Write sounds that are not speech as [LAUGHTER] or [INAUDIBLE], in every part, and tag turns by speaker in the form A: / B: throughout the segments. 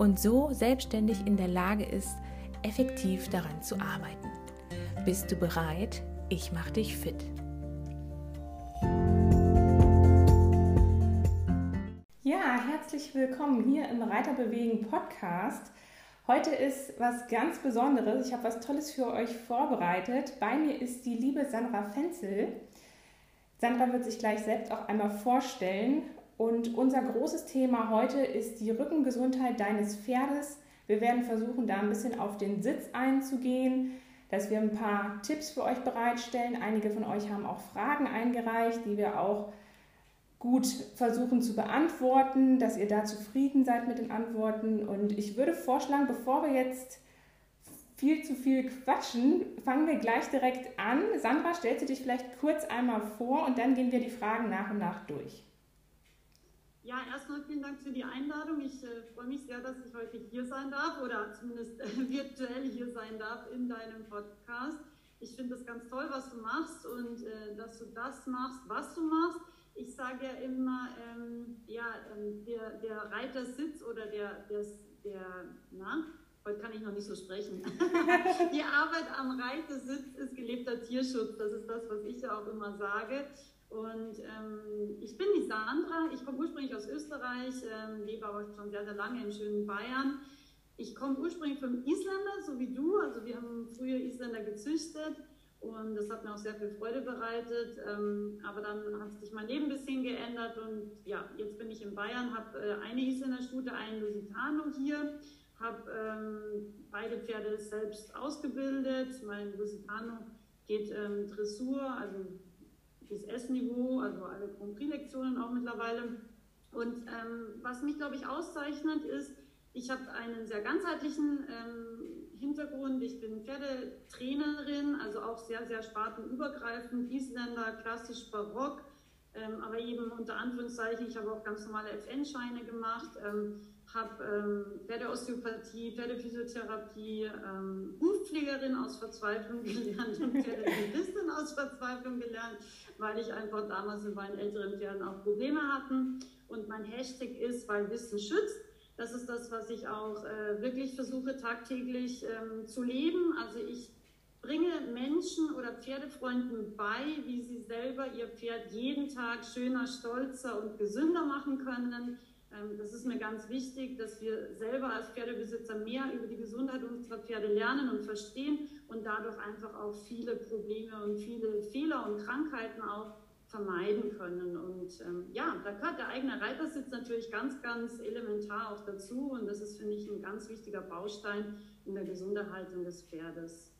A: und so selbstständig in der Lage ist, effektiv daran zu arbeiten. Bist du bereit? Ich mache dich fit. Ja, herzlich willkommen hier im Reiterbewegen Podcast. Heute ist was ganz Besonderes. Ich habe was Tolles für euch vorbereitet. Bei mir ist die liebe Sandra Fenzel. Sandra wird sich gleich selbst auch einmal vorstellen und unser großes Thema heute ist die Rückengesundheit deines Pferdes. Wir werden versuchen, da ein bisschen auf den Sitz einzugehen, dass wir ein paar Tipps für euch bereitstellen. Einige von euch haben auch Fragen eingereicht, die wir auch gut versuchen zu beantworten, dass ihr da zufrieden seid mit den Antworten. Und ich würde vorschlagen, bevor wir jetzt viel zu viel quatschen, fangen wir gleich direkt an. Sandra, stellst du dich vielleicht kurz einmal vor und dann gehen wir die Fragen nach und nach durch.
B: Ja, erstmal vielen Dank für die Einladung. Ich äh, freue mich sehr, dass ich heute hier sein darf oder zumindest äh, [LAUGHS] virtuell hier sein darf in deinem Podcast. Ich finde es ganz toll, was du machst und äh, dass du das machst, was du machst. Ich sage ja immer, ähm, ja, ähm, der, der Reitersitz oder der, der, der, na, heute kann ich noch nicht so sprechen. [LAUGHS] die Arbeit am Reitersitz ist gelebter Tierschutz. Das ist das, was ich ja auch immer sage. Und ähm, ich bin die Sandra, ich komme ursprünglich aus Österreich, ähm, lebe aber schon sehr, sehr lange in schönen Bayern. Ich komme ursprünglich vom Isländer, so wie du. Also wir haben früher Isländer gezüchtet und das hat mir auch sehr viel Freude bereitet. Ähm, aber dann hat sich mein Leben ein bisschen geändert und ja, jetzt bin ich in Bayern, habe äh, eine Isländerstute, einen Lusitano hier, habe ähm, beide Pferde selbst ausgebildet. Mein Lusitano geht ähm, Dressur, also das S-Niveau, also alle Grand Prix-Lektionen auch mittlerweile. Und ähm, was mich, glaube ich, auszeichnet, ist, ich habe einen sehr ganzheitlichen ähm, Hintergrund. Ich bin Pferdetrainerin, also auch sehr, sehr spartenübergreifend, Isländer, klassisch barock, ähm, aber eben unter Anführungszeichen, ich habe auch ganz normale FN-Scheine gemacht. Ähm, habe ähm, Pferdeosteopathie, Pferdephysiotherapie, ähm, Hufpflegerin aus Verzweiflung [LAUGHS] gelernt und Pferdetherapeutin aus Verzweiflung gelernt, weil ich einfach damals mit meinen älteren Pferden auch Probleme hatten. Und mein Hashtag ist, weil Wissen schützt. Das ist das, was ich auch äh, wirklich versuche tagtäglich ähm, zu leben. Also ich bringe Menschen oder Pferdefreunden bei, wie sie selber ihr Pferd jeden Tag schöner, stolzer und gesünder machen können das ist mir ganz wichtig, dass wir selber als Pferdebesitzer mehr über die Gesundheit unserer Pferde lernen und verstehen und dadurch einfach auch viele Probleme und viele Fehler und Krankheiten auch vermeiden können. Und ähm, ja, da gehört der eigene Reitersitz natürlich ganz, ganz elementar auch dazu. Und das ist, finde ich, ein ganz wichtiger Baustein in der Gesunderhaltung des Pferdes.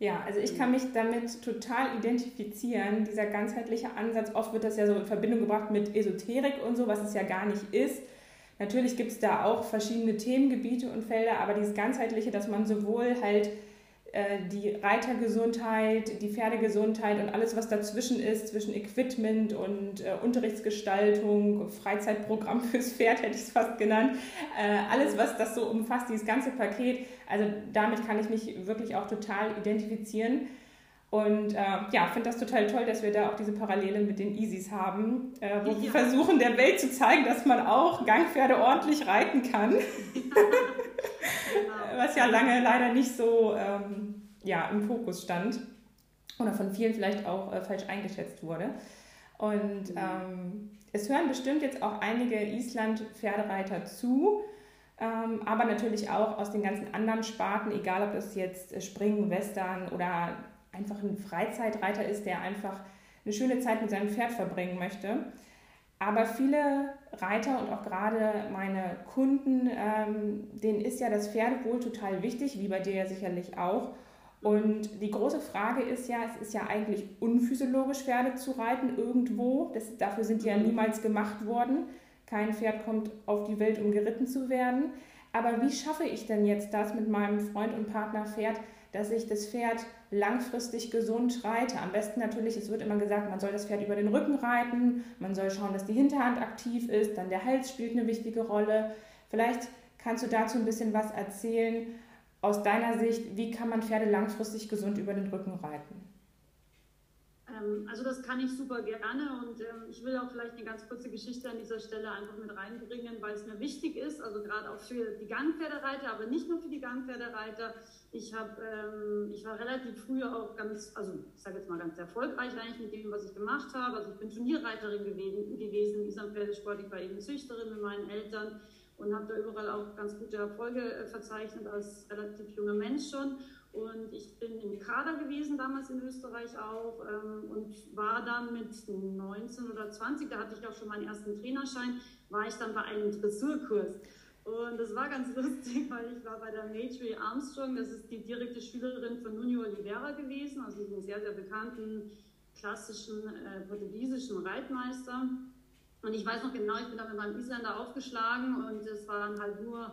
A: Ja, also ich kann mich damit total identifizieren, dieser ganzheitliche Ansatz. Oft wird das ja so in Verbindung gebracht mit Esoterik und so, was es ja gar nicht ist. Natürlich gibt es da auch verschiedene Themengebiete und Felder, aber dieses ganzheitliche, dass man sowohl halt die Reitergesundheit, die Pferdegesundheit und alles, was dazwischen ist, zwischen Equipment und äh, Unterrichtsgestaltung, Freizeitprogramm fürs Pferd hätte ich es fast genannt, äh, alles, was das so umfasst, dieses ganze Paket, also damit kann ich mich wirklich auch total identifizieren. Und äh, ja, finde das total toll, dass wir da auch diese Parallele mit den Easys haben, äh, wo ja. wir versuchen, der Welt zu zeigen, dass man auch Gangpferde ordentlich reiten kann. [LAUGHS] Was ja lange leider nicht so ähm, ja, im Fokus stand oder von vielen vielleicht auch äh, falsch eingeschätzt wurde. Und ähm, es hören bestimmt jetzt auch einige Island-Pferdereiter zu, ähm, aber natürlich auch aus den ganzen anderen Sparten, egal ob das jetzt Springen, Western oder einfach ein Freizeitreiter ist, der einfach eine schöne Zeit mit seinem Pferd verbringen möchte. Aber viele Reiter und auch gerade meine Kunden, ähm, denen ist ja das Pferdewohl total wichtig, wie bei dir ja sicherlich auch. Und die große Frage ist ja, es ist ja eigentlich unphysiologisch, Pferde zu reiten irgendwo. Das, dafür sind die ja mhm. niemals gemacht worden. Kein Pferd kommt auf die Welt, um geritten zu werden. Aber wie schaffe ich denn jetzt das mit meinem Freund und Partner Pferd, dass ich das Pferd langfristig gesund reite? Am besten natürlich, es wird immer gesagt, man soll das Pferd über den Rücken reiten, man soll schauen, dass die Hinterhand aktiv ist, dann der Hals spielt eine wichtige Rolle. Vielleicht kannst du dazu ein bisschen was erzählen aus deiner Sicht, wie kann man Pferde langfristig gesund über den Rücken reiten?
B: Ähm, also das kann ich super gerne und ähm, ich will auch vielleicht eine ganz kurze Geschichte an dieser Stelle einfach mit reinbringen, weil es mir wichtig ist, also gerade auch für die Gangpferdereiter, aber nicht nur für die Gangpferdereiter. Ich, hab, ähm, ich war relativ früh auch ganz, also ich sage jetzt mal ganz erfolgreich eigentlich mit dem, was ich gemacht habe. Also ich bin Turnierreiterin gewesen, gewesen diesem Pferdesport, ich war eben Züchterin mit meinen Eltern und habe da überall auch ganz gute Erfolge äh, verzeichnet als relativ junger Mensch schon. Und ich bin im Kader gewesen, damals in Österreich auch, ähm, und war dann mit 19 oder 20, da hatte ich auch schon meinen ersten Trainerschein, war ich dann bei einem Dressurkurs. Und das war ganz [LAUGHS] lustig, weil ich war bei der Matri Armstrong, das ist die direkte Schülerin von Nuno Oliveira gewesen, also einen sehr, sehr bekannten klassischen äh, portugiesischen Reitmeister. Und ich weiß noch genau, ich bin da mit meinem Isländer aufgeschlagen und es waren halt nur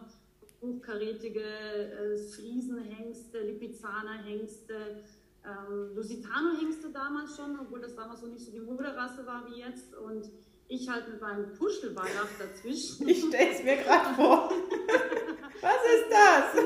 B: hochkarätige äh, Friesenhengste, Lipizzaner-Hengste, ähm, Lusitano-Hengste damals schon, obwohl das damals so nicht so die Moderasse war wie jetzt. Und ich halt mit meinem Puschelballach dazwischen.
A: Ich stelle es mir gerade vor. [LAUGHS] Was ist das?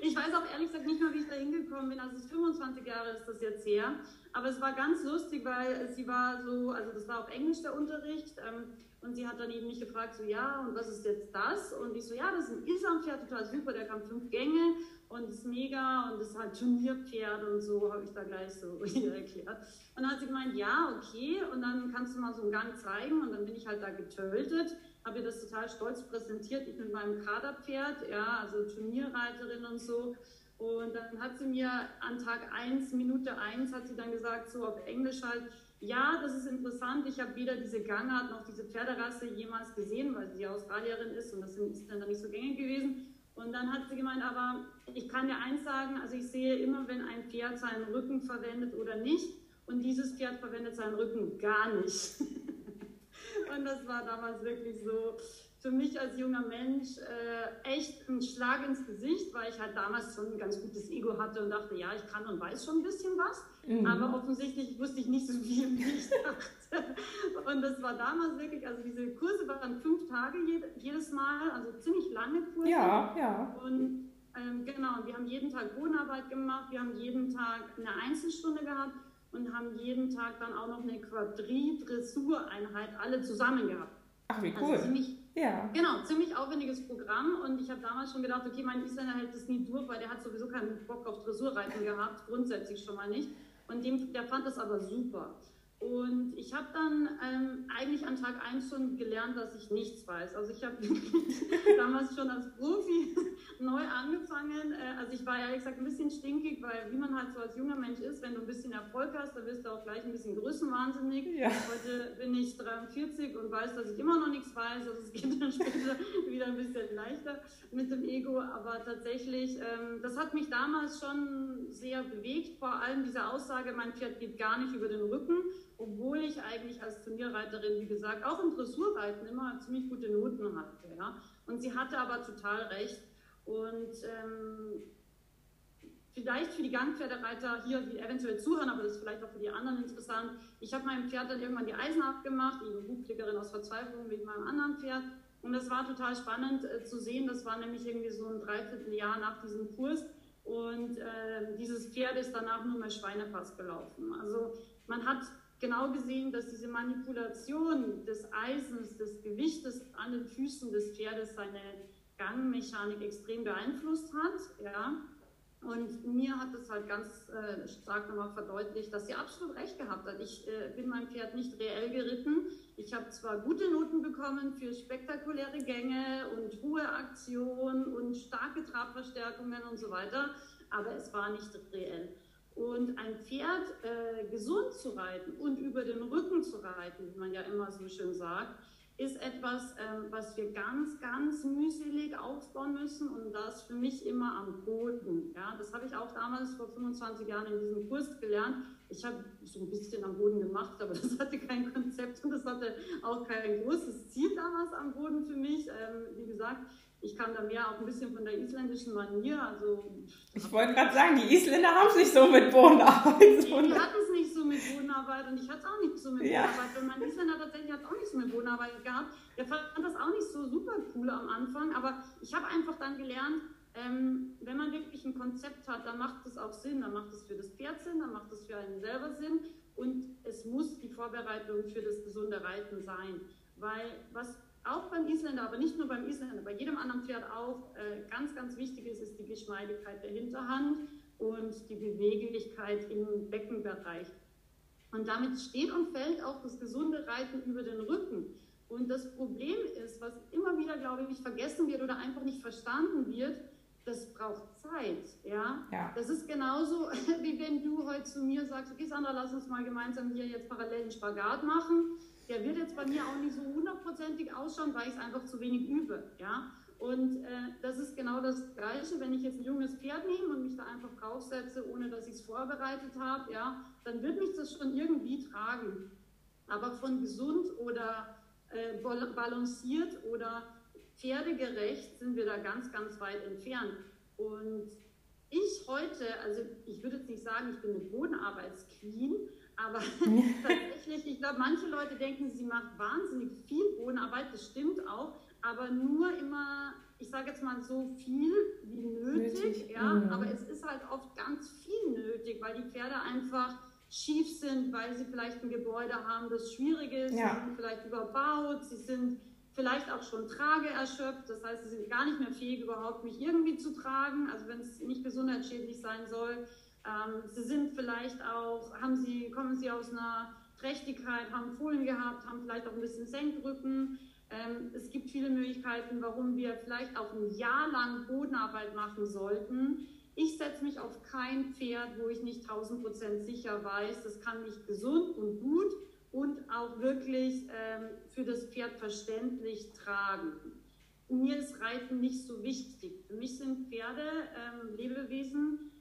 B: Ich weiß auch ehrlich gesagt nicht mehr, wie ich da hingekommen bin. Also 25 Jahre ist das jetzt her. Aber es war ganz lustig, weil sie war so, also das war auf Englisch der Unterricht. Ähm, und sie hat dann eben mich gefragt, so ja, und was ist jetzt das? Und ich so, ja, das ist ein Isam-Pferd, total super, der kann fünf Gänge und ist mega und ist halt Turnierpferd und so, habe ich da gleich so [LAUGHS] erklärt. Und dann hat sie gemeint, ja, okay, und dann kannst du mal so einen Gang zeigen und dann bin ich halt da getötet, habe ihr das total stolz präsentiert, ich mit meinem Kaderpferd, ja, also Turnierreiterin und so. Und dann hat sie mir an Tag 1, Minute 1, hat sie dann gesagt, so auf Englisch halt, ja, das ist interessant. Ich habe weder diese Gangart noch diese Pferderasse jemals gesehen, weil sie Australierin ist und das ist dann nicht so gängig gewesen. Und dann hat sie gemeint, aber ich kann dir eins sagen, also ich sehe immer, wenn ein Pferd seinen Rücken verwendet oder nicht. Und dieses Pferd verwendet seinen Rücken gar nicht. [LAUGHS] und das war damals wirklich so, für mich als junger Mensch äh, echt ein Schlag ins Gesicht, weil ich halt damals schon ein ganz gutes Ego hatte und dachte, ja, ich kann und weiß schon ein bisschen was, mhm. aber offensichtlich wusste ich nicht so viel, wie ich dachte. Und das war damals wirklich, also diese Kurse waren fünf Tage jedes Mal, also ziemlich lange Kurse.
A: Ja, ja.
B: Und ähm, genau, und wir haben jeden Tag Bodenarbeit gemacht, wir haben jeden Tag eine Einzelstunde gehabt und haben jeden Tag dann auch noch eine Quadri-Dressureinheit alle zusammen gehabt.
A: Ach, wie also cool.
B: Also ziemlich, ja. Genau, ziemlich aufwendiges Programm und ich habe damals schon gedacht, okay, mein Isländer hält das nie durch, weil der hat sowieso keinen Bock auf Dressurreiten gehabt, grundsätzlich schon mal nicht. Und dem, der fand das aber super. Und ich habe dann ähm, eigentlich an Tag 1 schon gelernt, dass ich nichts weiß. Also ich habe [LAUGHS] damals schon als Profi [LAUGHS] neu angefangen. Äh, also ich war ehrlich gesagt ein bisschen stinkig, weil wie man halt so als junger Mensch ist, wenn du ein bisschen Erfolg hast, dann wirst du auch gleich ein bisschen größenwahnsinnig. Ja. Heute bin ich 43 und weiß, dass ich immer noch nichts weiß. Also es geht dann [LAUGHS] später wieder ein bisschen leichter mit dem Ego. Aber tatsächlich, ähm, das hat mich damals schon sehr bewegt. Vor allem diese Aussage, mein Pferd geht gar nicht über den Rücken obwohl ich eigentlich als Turnierreiterin, wie gesagt, auch im Dressurreiten immer ziemlich gute Noten hatte. Ja? Und sie hatte aber total recht. Und ähm, vielleicht für die Gangpferdereiter hier, die eventuell zuhören, aber das ist vielleicht auch für die anderen interessant. Ich habe meinem Pferd dann irgendwann die Eisen abgemacht, die Hufpflegerin aus Verzweiflung wegen meinem anderen Pferd. Und das war total spannend äh, zu sehen. Das war nämlich irgendwie so ein Dreivierteljahr nach diesem Kurs. Und äh, dieses Pferd ist danach nur mehr Schweinepass gelaufen. Also man hat genau gesehen, dass diese Manipulation des Eisens, des Gewichtes an den Füßen des Pferdes seine Gangmechanik extrem beeinflusst hat. Ja. Und mir hat es halt ganz äh, stark nochmal verdeutlicht, dass sie absolut recht gehabt hat. Ich äh, bin mein Pferd nicht reell geritten. Ich habe zwar gute Noten bekommen für spektakuläre Gänge und hohe Aktionen und starke Trabverstärkungen und so weiter, aber es war nicht reell. Und ein Pferd äh, gesund zu reiten und über den Rücken zu reiten, wie man ja immer so schön sagt, ist etwas, äh, was wir ganz, ganz mühselig aufbauen müssen und das für mich immer am Boden. Ja, das habe ich auch damals vor 25 Jahren in diesem Kurs gelernt. ich habe so ein bisschen am Boden gemacht, aber [LAUGHS] das hatte kein Konzept und das hatte auch kein großes Ziel damals am Boden für mich. Ähm, wie gesagt, ich kam da mehr auch ein bisschen von der isländischen Manier. Also,
A: ich wollte gerade sagen, die Isländer haben es nicht so mit Bodenarbeit.
B: Die, die hatten es nicht so mit Bodenarbeit und ich hatte es auch nicht so mit ja. Bodenarbeit. Und mein Isländer tatsächlich hat es auch nicht so mit Bodenarbeit gehabt. Der fand das auch nicht so super cool am Anfang, aber ich habe einfach dann gelernt, ähm, wenn man wirklich ein Konzept hat, dann macht es auch Sinn, dann macht es für das Pferd Sinn, dann macht es für einen selber Sinn und es muss die Vorbereitung für das gesunde Reiten sein. Weil was auch beim Isländer, aber nicht nur beim Isländer, bei jedem anderen Pferd auch äh, ganz, ganz wichtig ist, ist die Geschmeidigkeit der Hinterhand und die Beweglichkeit im Beckenbereich. Und damit steht und fällt auch das gesunde Reiten über den Rücken. Und das Problem ist, was immer wieder, glaube ich, vergessen wird oder einfach nicht verstanden wird, das braucht Zeit. Ja? ja? Das ist genauso, [LAUGHS] wie wenn du heute zu mir sagst, okay Sandra, lass uns mal gemeinsam hier jetzt parallel einen Spagat machen der wird jetzt bei mir auch nicht so hundertprozentig ausschauen, weil ich es einfach zu wenig übe. Ja? Und äh, das ist genau das Gleiche, wenn ich jetzt ein junges Pferd nehme und mich da einfach draufsetze, ohne dass ich es vorbereitet habe, ja, dann wird mich das schon irgendwie tragen. Aber von gesund oder äh, balanciert oder pferdegerecht sind wir da ganz, ganz weit entfernt. Und ich heute, also ich würde jetzt nicht sagen, ich bin eine Bodenarbeitsqueen, aber [LAUGHS] tatsächlich, ich glaube, manche Leute denken, sie macht wahnsinnig viel Bodenarbeit, das stimmt auch, aber nur immer, ich sage jetzt mal so viel wie nötig, nötig. ja, mhm. aber es ist halt oft ganz viel nötig, weil die Pferde einfach schief sind, weil sie vielleicht ein Gebäude haben, das schwierig ist, ja. sie sind vielleicht überbaut, sie sind vielleicht auch schon trageerschöpft, das heißt, sie sind gar nicht mehr fähig, überhaupt mich irgendwie zu tragen, also wenn es nicht gesundheitsschädlich sein soll. Ähm, sie sind vielleicht auch, haben sie, kommen sie aus einer Trächtigkeit, haben Fohlen gehabt, haben vielleicht auch ein bisschen Senkrücken. Ähm, es gibt viele Möglichkeiten, warum wir vielleicht auch ein Jahr lang Bodenarbeit machen sollten. Ich setze mich auf kein Pferd, wo ich nicht 1000 Prozent sicher weiß, das kann mich gesund und gut und auch wirklich ähm, für das Pferd verständlich tragen. Mir ist Reiten nicht so wichtig. Für mich sind Pferde ähm, Lebewesen,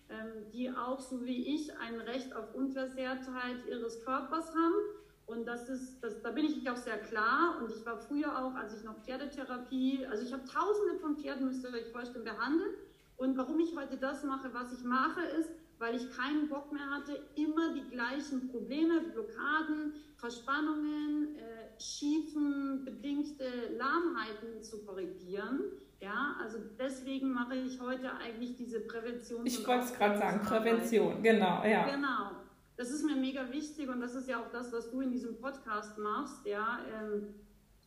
B: die auch, so wie ich, ein Recht auf Unversehrtheit ihres Körpers haben. Und das ist, das, da bin ich auch sehr klar. Und ich war früher auch, als ich noch Pferdetherapie, also ich habe tausende von Pferden, müsst ihr euch vorstellen, behandelt. Und warum ich heute das mache, was ich mache, ist, weil ich keinen Bock mehr hatte, immer die gleichen Probleme, Blockaden, Verspannungen, äh, schiefen, bedingte Lahmheiten zu korrigieren. Ja, also deswegen mache ich heute eigentlich diese Prävention.
A: Ich wollte es gerade sagen, Prävention, genau, ja.
B: Genau. Das ist mir mega wichtig und das ist ja auch das, was du in diesem Podcast machst, ja. Ähm,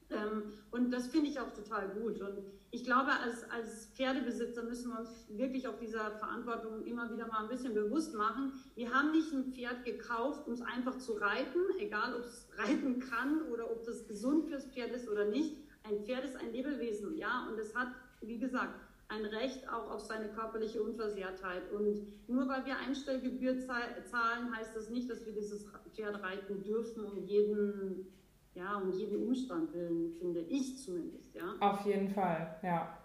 B: ähm, und das finde ich auch total gut. Und ich glaube, als, als Pferdebesitzer müssen wir uns wirklich auf dieser Verantwortung immer wieder mal ein bisschen bewusst machen. Wir haben nicht ein Pferd gekauft, um es einfach zu reiten, egal ob es reiten kann oder ob das gesund fürs Pferd ist oder nicht. Ein Pferd ist ein Lebewesen, ja, und es hat wie gesagt, ein Recht auch auf seine körperliche Unversehrtheit. Und nur weil wir Einstellgebühr zahlen, heißt das nicht, dass wir dieses Pferd reiten dürfen, um jeden, ja, um jeden Umstand willen, finde ich zumindest. Ja?
A: Auf jeden Fall, ja.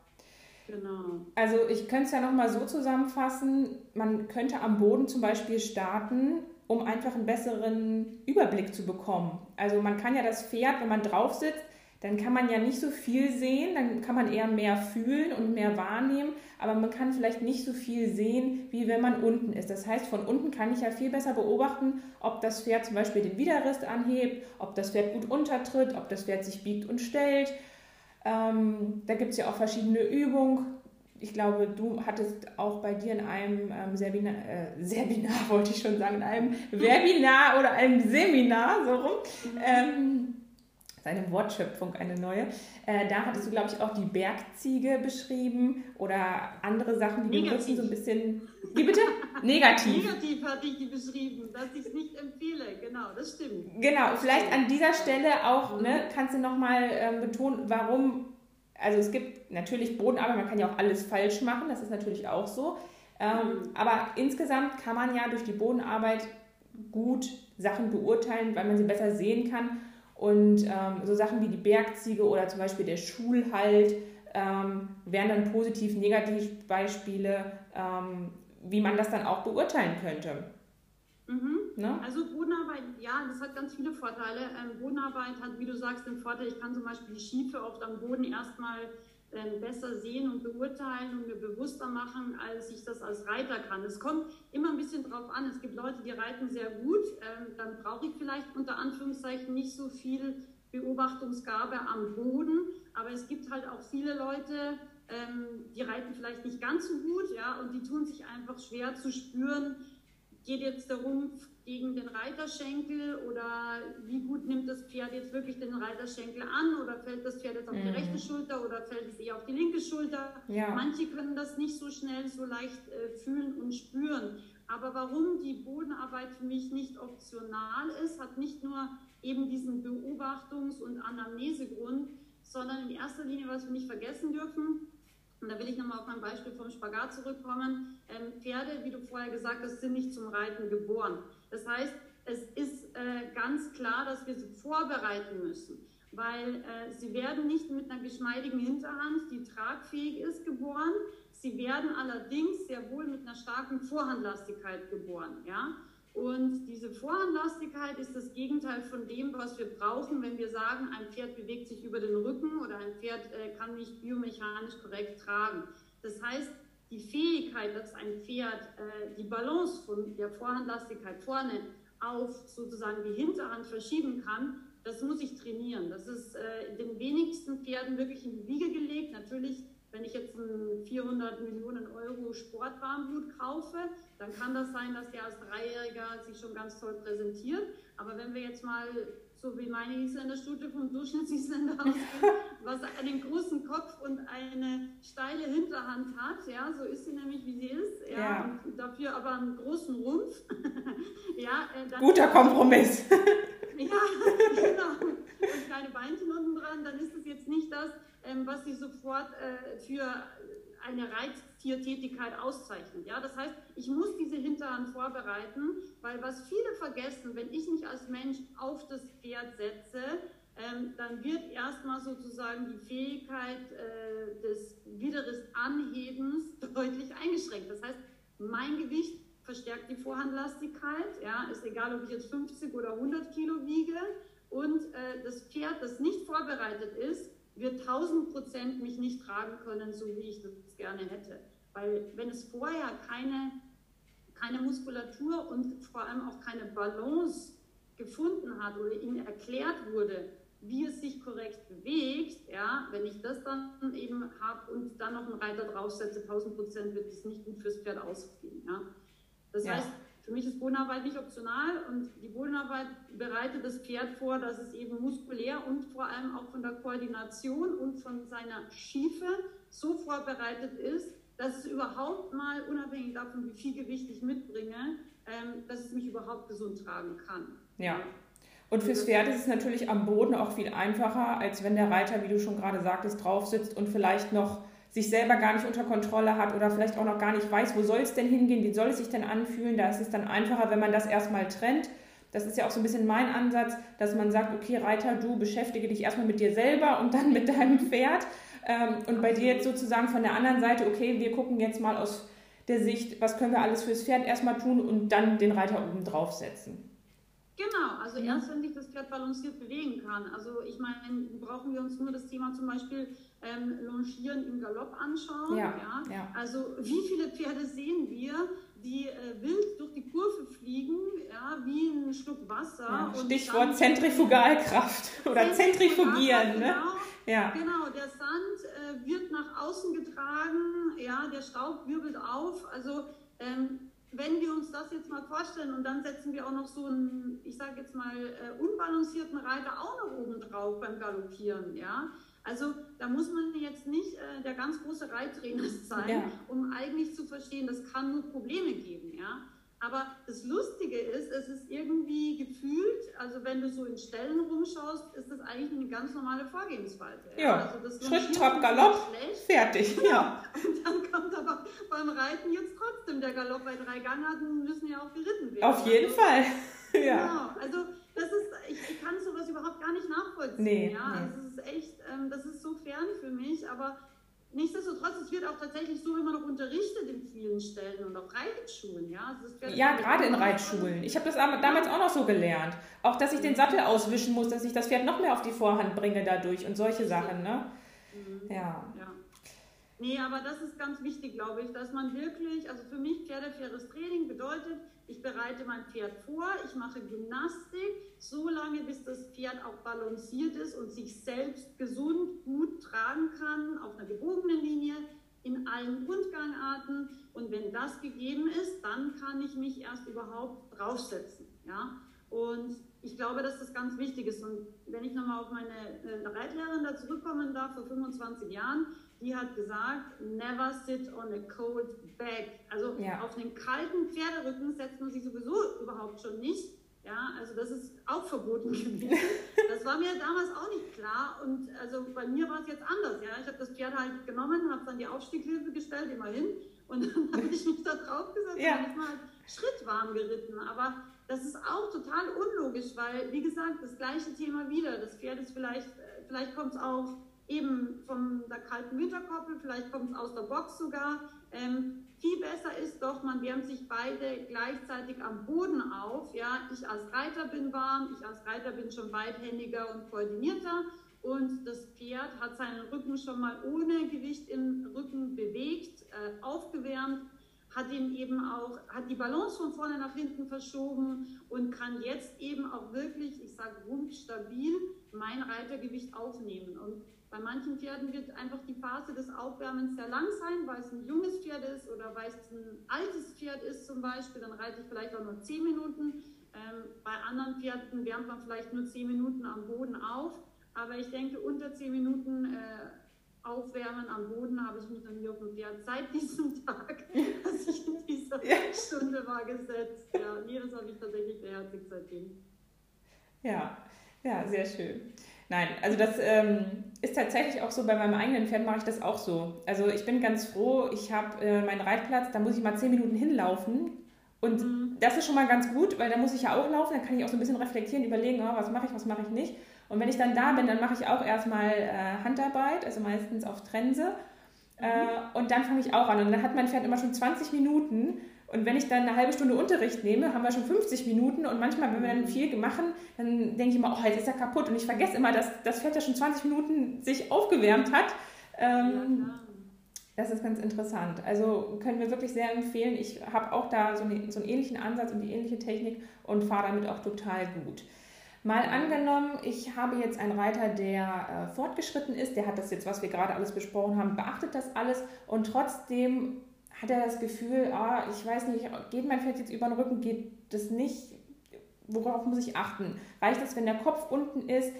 B: Genau.
A: Also ich könnte es ja nochmal so zusammenfassen, man könnte am Boden zum Beispiel starten, um einfach einen besseren Überblick zu bekommen. Also man kann ja das Pferd, wenn man drauf sitzt, dann kann man ja nicht so viel sehen, dann kann man eher mehr fühlen und mehr wahrnehmen, aber man kann vielleicht nicht so viel sehen, wie wenn man unten ist. Das heißt, von unten kann ich ja viel besser beobachten, ob das Pferd zum Beispiel den Widerrist anhebt, ob das Pferd gut untertritt, ob das Pferd sich biegt und stellt. Ähm, da gibt es ja auch verschiedene Übungen. Ich glaube, du hattest auch bei dir in einem ähm, Seminar, äh, Seminar [LAUGHS] wollte ich schon sagen, in einem [LAUGHS] Webinar oder einem Seminar, so rum, ähm, seine Wortschöpfung eine neue. Äh, da hattest du, glaube ich, auch die Bergziege beschrieben oder andere Sachen, die
B: Negativ.
A: wir so ein bisschen. Wie bitte? [LAUGHS] Negativ.
B: Negativ hatte ich die beschrieben, dass ich es nicht empfehle. Genau, das stimmt.
A: Genau, vielleicht an dieser Stelle auch, mhm. ne, kannst du nochmal ähm, betonen, warum. Also es gibt natürlich Bodenarbeit, man kann ja auch alles falsch machen, das ist natürlich auch so. Ähm, mhm. Aber insgesamt kann man ja durch die Bodenarbeit gut Sachen beurteilen, weil man sie besser sehen kann und ähm, so Sachen wie die Bergziege oder zum Beispiel der Schulhalt ähm, wären dann positiv Negativbeispiele, ähm, wie man das dann auch beurteilen könnte.
B: Mhm. Ne? Also Bodenarbeit, ja, das hat ganz viele Vorteile. Ähm, Bodenarbeit hat, wie du sagst, den Vorteil, ich kann zum Beispiel die Schiefe oft am Boden erstmal besser sehen und beurteilen und mir bewusster machen, als ich das als Reiter kann. Es kommt immer ein bisschen drauf an. Es gibt Leute, die reiten sehr gut. Ähm, dann brauche ich vielleicht unter Anführungszeichen nicht so viel Beobachtungsgabe am Boden. Aber es gibt halt auch viele Leute, ähm, die reiten vielleicht nicht ganz so gut, ja, und die tun sich einfach schwer zu spüren, geht jetzt der Rumpf gegen den Reiterschenkel oder wie gut nimmt das Pferd jetzt wirklich den Reiterschenkel an oder fällt das Pferd jetzt auf die mhm. rechte Schulter oder fällt es eher auf die linke Schulter. Ja. Manche können das nicht so schnell, so leicht äh, fühlen und spüren. Aber warum die Bodenarbeit für mich nicht optional ist, hat nicht nur eben diesen Beobachtungs- und Anamnesegrund, sondern in erster Linie, was wir nicht vergessen dürfen, und da will ich nochmal auf mein Beispiel vom Spagat zurückkommen. Ähm, Pferde, wie du vorher gesagt hast, sind nicht zum Reiten geboren. Das heißt, es ist äh, ganz klar, dass wir sie vorbereiten müssen, weil äh, sie werden nicht mit einer geschmeidigen Hinterhand, die tragfähig ist, geboren. Sie werden allerdings sehr wohl mit einer starken Vorhandlastigkeit geboren. Ja? Und diese Vorhandlastigkeit ist das Gegenteil von dem, was wir brauchen, wenn wir sagen, ein Pferd bewegt sich über den Rücken oder ein Pferd äh, kann nicht biomechanisch korrekt tragen. Das heißt, die Fähigkeit, dass ein Pferd äh, die Balance von der Vorhandlastigkeit vorne auf sozusagen die Hinterhand verschieben kann, das muss ich trainieren. Das ist äh, den wenigsten Pferden wirklich in die Wiege gelegt. Natürlich wenn ich jetzt einen 400 Millionen Euro Sportwarmblut kaufe, dann kann das sein, dass der als Dreijähriger sich schon ganz toll präsentiert. Aber wenn wir jetzt mal, so wie meine Isländerstute vom Durchschnittsisländer [LAUGHS] ausgehen, [LAUGHS] was einen großen Kopf und eine steile Hinterhand hat, ja, so ist sie nämlich, wie sie ist, ja, ja. und dafür aber einen großen Rumpf. [LAUGHS]
A: ja, äh, Guter Kompromiss.
B: ja, genau. Und kleine Beinchen unten dran, dann ist es jetzt nicht das, ähm, was sie sofort äh, für eine Reiztiertätigkeit auszeichnet. Ja, das heißt, ich muss diese Hinterhand vorbereiten, weil was viele vergessen, wenn ich mich als Mensch auf das Pferd setze, ähm, dann wird erstmal sozusagen die Fähigkeit äh, des Wideres Anhebens [LAUGHS] deutlich eingeschränkt. Das heißt, mein Gewicht verstärkt die Vorhandlastigkeit. Ja, ist egal, ob ich jetzt 50 oder 100 Kilo wiege. Und äh, das Pferd, das nicht vorbereitet ist, wird 1000 Prozent mich nicht tragen können, so wie ich das gerne hätte. Weil wenn es vorher keine, keine Muskulatur und vor allem auch keine Balance gefunden hat oder ihm erklärt wurde, wie es sich korrekt bewegt, ja, wenn ich das dann eben habe und dann noch einen Reiter draufsetze, 1000 Prozent wird es nicht gut fürs Pferd ausgehen. Ja. Das ja. heißt, für mich ist Bodenarbeit nicht optional und die Bodenarbeit bereitet das Pferd vor, dass es eben muskulär und vor allem auch von der Koordination und von seiner Schiefe so vorbereitet ist, dass es überhaupt mal, unabhängig davon, wie viel Gewicht ich mitbringe, ähm, dass es mich überhaupt gesund tragen kann.
A: Ja. Und fürs Pferd ist es natürlich am Boden auch viel einfacher, als wenn der Reiter, wie du schon gerade sagtest, drauf sitzt und vielleicht noch sich selber gar nicht unter Kontrolle hat oder vielleicht auch noch gar nicht weiß, wo soll es denn hingehen, wie soll es sich denn anfühlen. Da ist es dann einfacher, wenn man das erstmal trennt. Das ist ja auch so ein bisschen mein Ansatz, dass man sagt, okay, Reiter, du beschäftige dich erstmal mit dir selber und dann mit deinem Pferd. Ähm, und bei dir jetzt sozusagen von der anderen Seite, okay, wir gucken jetzt mal aus der Sicht, was können wir alles fürs Pferd erstmal tun und dann den Reiter oben drauf setzen.
B: Genau, also erst wenn sich das Pferd balanciert bewegen kann. Also ich meine, brauchen wir uns nur das Thema zum Beispiel ähm, Longieren im Galopp anschauen. Ja, ja. ja, Also wie viele Pferde sehen wir, die äh, wild durch die Kurve fliegen, ja, wie ein Schluck Wasser. Ja,
A: Stichwort Zentrifugalkraft [LAUGHS] oder Zentrifugieren. Ne?
B: Genau, ja. genau, der Sand äh, wird nach außen getragen, ja, der Staub wirbelt auf. Also ähm, wenn wir uns das jetzt mal vorstellen und dann setzen wir auch noch so einen, ich sage jetzt mal, äh, unbalancierten Reiter auch noch oben drauf beim Galoppieren, ja. Also da muss man jetzt nicht äh, der ganz große Reittrainer [LAUGHS] sein, ja. um eigentlich zu verstehen, das kann nur Probleme geben, ja. Aber das Lustige ist, es ist irgendwie gefühlt, also wenn du so in Stellen rumschaust, ist das eigentlich eine ganz normale Vorgehensweise.
A: Ja, also Schritt, Trab, Galopp, fertig. [LAUGHS] Ja.
B: Und dann kommt aber beim Reiten jetzt trotzdem der Galopp bei drei Gangarten, müssen ja auch geritten werden.
A: Auf jeden also, Fall. [LAUGHS]
B: ja. Genau, also das ist, ich, ich, kann sowas überhaupt gar nicht nachvollziehen. Nee, ja, nee. Also es ist echt, ähm, das ist so fern für mich, aber nichtsdestotrotz, es wird auch tatsächlich so immer noch unterrichtet in vielen Stellen und auch Reitschulen. Ja,
A: also ja gerade in Reitschulen. Ich habe das damals auch noch so gelernt. Auch, dass ich den Sattel auswischen muss, dass ich das Pferd noch mehr auf die Vorhand bringe dadurch und solche Sachen. Ne?
B: Mhm. Ja. ja. Nee, aber das ist ganz wichtig, glaube ich, dass man wirklich, also für mich pferdefaires Training bedeutet, ich bereite mein Pferd vor, ich mache Gymnastik, so lange bis das Pferd auch balanciert ist und sich selbst gesund, gut tragen kann, auf einer gebogenen Linie, in allen Grundgangarten. Und wenn das gegeben ist, dann kann ich mich erst überhaupt draufsetzen. Ja? Und ich glaube, dass das ganz wichtig ist. Und wenn ich nochmal auf meine äh, Reitlehrerin da zurückkommen darf, vor 25 Jahren, die hat gesagt, never sit on a cold back. Also ja. auf einen kalten Pferderücken setzt man sich sowieso überhaupt schon nicht. Ja, also das ist auch verboten [LAUGHS] gewesen. Das war mir damals auch nicht klar. Und also bei mir war es jetzt anders. Ja, ich habe das Pferd halt genommen, habe dann die Aufstieghilfe gestellt, immerhin. Und dann [LAUGHS] habe [LAUGHS] ich mich da drauf gesetzt ja. und mal schrittwarm geritten. Aber das ist auch total unlogisch, weil, wie gesagt, das gleiche Thema wieder. Das Pferd ist vielleicht, äh, vielleicht kommt es auch eben von der kalten Winterkoppel, vielleicht kommt es aus der Box sogar. Ähm, viel besser ist doch, man wärmt sich beide gleichzeitig am Boden auf. Ja, ich als Reiter bin warm, ich als Reiter bin schon beidhändiger und koordinierter und das Pferd hat seinen Rücken schon mal ohne Gewicht im Rücken bewegt, äh, aufgewärmt, hat ihn eben auch, hat die Balance von vorne nach hinten verschoben und kann jetzt eben auch wirklich, ich sage rumpfstabil, mein Reitergewicht aufnehmen. Und bei manchen Pferden wird einfach die Phase des Aufwärmens sehr lang sein, weil es ein junges Pferd ist oder weil es ein altes Pferd ist zum Beispiel, dann reite ich vielleicht auch nur 10 Minuten. Ähm, bei anderen Pferden wärmt man vielleicht nur 10 Minuten am Boden auf. Aber ich denke, unter 10 Minuten äh, Aufwärmen am Boden habe ich mich noch nie auf dem Pferd seit diesem [LAUGHS] Tag, dass ich in dieser ja. Stunde war, gesetzt. Ja, nee, das habe ich tatsächlich beherzigt seitdem.
A: Ja, ja, sehr schön. Nein, also das ähm, ist tatsächlich auch so, bei meinem eigenen Pferd mache ich das auch so. Also ich bin ganz froh, ich habe äh, meinen Reitplatz, da muss ich mal zehn Minuten hinlaufen. Und mhm. das ist schon mal ganz gut, weil da muss ich ja auch laufen, dann kann ich auch so ein bisschen reflektieren, überlegen, oh, was mache ich, was mache ich nicht. Und wenn ich dann da bin, dann mache ich auch erstmal äh, Handarbeit, also meistens auf Trense. Äh, mhm. und dann fange ich auch an. Und dann hat mein Pferd immer schon 20 Minuten und wenn ich dann eine halbe Stunde Unterricht nehme, haben wir schon 50 Minuten und manchmal, wenn wir dann viel machen, dann denke ich immer, oh, jetzt ist er kaputt und ich vergesse immer, dass das Pferd ja schon 20 Minuten sich aufgewärmt hat. Ähm, das ist ganz interessant. Also können wir wirklich sehr empfehlen. Ich habe auch da so, eine, so einen ähnlichen Ansatz und die ähnliche Technik und fahre damit auch total gut. Mal angenommen, ich habe jetzt einen Reiter, der äh, fortgeschritten ist, der hat das jetzt, was wir gerade alles besprochen haben, beachtet das alles und trotzdem hat er das Gefühl, ah, ich weiß nicht, geht mein Pferd jetzt über den Rücken, geht das nicht, worauf muss ich achten? Reicht es, wenn der Kopf unten ist?